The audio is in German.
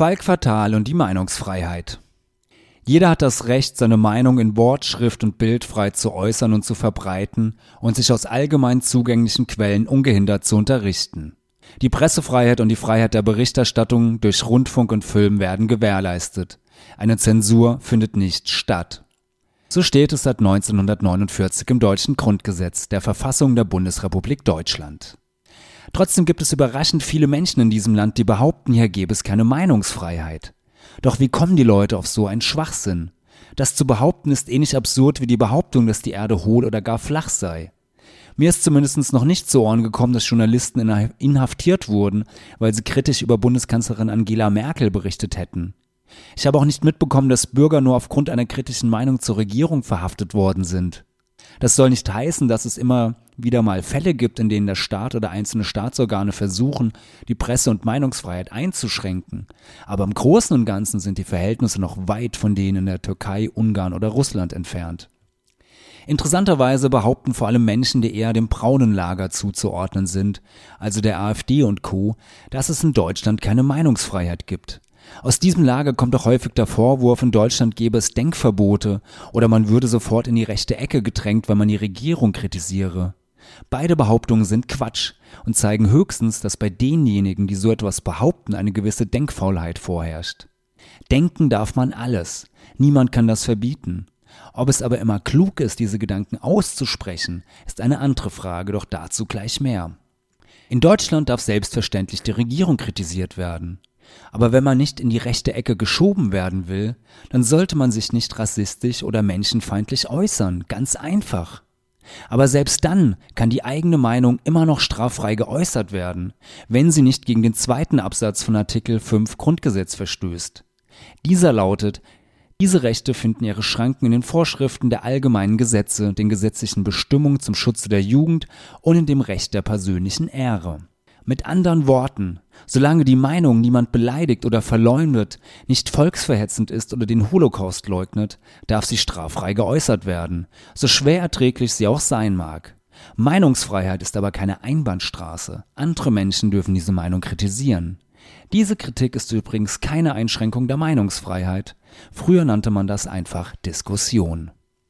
Falk Fatal und die Meinungsfreiheit. Jeder hat das Recht, seine Meinung in Wort, Schrift und Bild frei zu äußern und zu verbreiten und sich aus allgemein zugänglichen Quellen ungehindert zu unterrichten. Die Pressefreiheit und die Freiheit der Berichterstattung durch Rundfunk und Film werden gewährleistet. Eine Zensur findet nicht statt. So steht es seit 1949 im deutschen Grundgesetz, der Verfassung der Bundesrepublik Deutschland. Trotzdem gibt es überraschend viele Menschen in diesem Land, die behaupten, hier gäbe es keine Meinungsfreiheit. Doch wie kommen die Leute auf so einen Schwachsinn? Das zu behaupten ist ähnlich absurd wie die Behauptung, dass die Erde hohl oder gar flach sei. Mir ist zumindest noch nicht zu Ohren gekommen, dass Journalisten inhaftiert wurden, weil sie kritisch über Bundeskanzlerin Angela Merkel berichtet hätten. Ich habe auch nicht mitbekommen, dass Bürger nur aufgrund einer kritischen Meinung zur Regierung verhaftet worden sind. Das soll nicht heißen, dass es immer wieder mal Fälle gibt, in denen der Staat oder einzelne Staatsorgane versuchen, die Presse- und Meinungsfreiheit einzuschränken. Aber im Großen und Ganzen sind die Verhältnisse noch weit von denen in der Türkei, Ungarn oder Russland entfernt. Interessanterweise behaupten vor allem Menschen, die eher dem braunen Lager zuzuordnen sind, also der AfD und Co., dass es in Deutschland keine Meinungsfreiheit gibt. Aus diesem Lager kommt auch häufig der Vorwurf, in Deutschland gäbe es Denkverbote oder man würde sofort in die rechte Ecke gedrängt, wenn man die Regierung kritisiere. Beide Behauptungen sind Quatsch und zeigen höchstens, dass bei denjenigen, die so etwas behaupten, eine gewisse Denkfaulheit vorherrscht. Denken darf man alles, niemand kann das verbieten. Ob es aber immer klug ist, diese Gedanken auszusprechen, ist eine andere Frage, doch dazu gleich mehr. In Deutschland darf selbstverständlich die Regierung kritisiert werden. Aber wenn man nicht in die rechte Ecke geschoben werden will, dann sollte man sich nicht rassistisch oder menschenfeindlich äußern, ganz einfach. Aber selbst dann kann die eigene Meinung immer noch straffrei geäußert werden, wenn sie nicht gegen den zweiten Absatz von Artikel 5 Grundgesetz verstößt. Dieser lautet, diese Rechte finden ihre Schranken in den Vorschriften der allgemeinen Gesetze, den gesetzlichen Bestimmungen zum Schutze der Jugend und in dem Recht der persönlichen Ehre. Mit anderen Worten, solange die Meinung niemand beleidigt oder verleumdet, nicht volksverhetzend ist oder den Holocaust leugnet, darf sie straffrei geäußert werden, so schwer erträglich sie auch sein mag. Meinungsfreiheit ist aber keine Einbahnstraße. Andere Menschen dürfen diese Meinung kritisieren. Diese Kritik ist übrigens keine Einschränkung der Meinungsfreiheit. Früher nannte man das einfach Diskussion.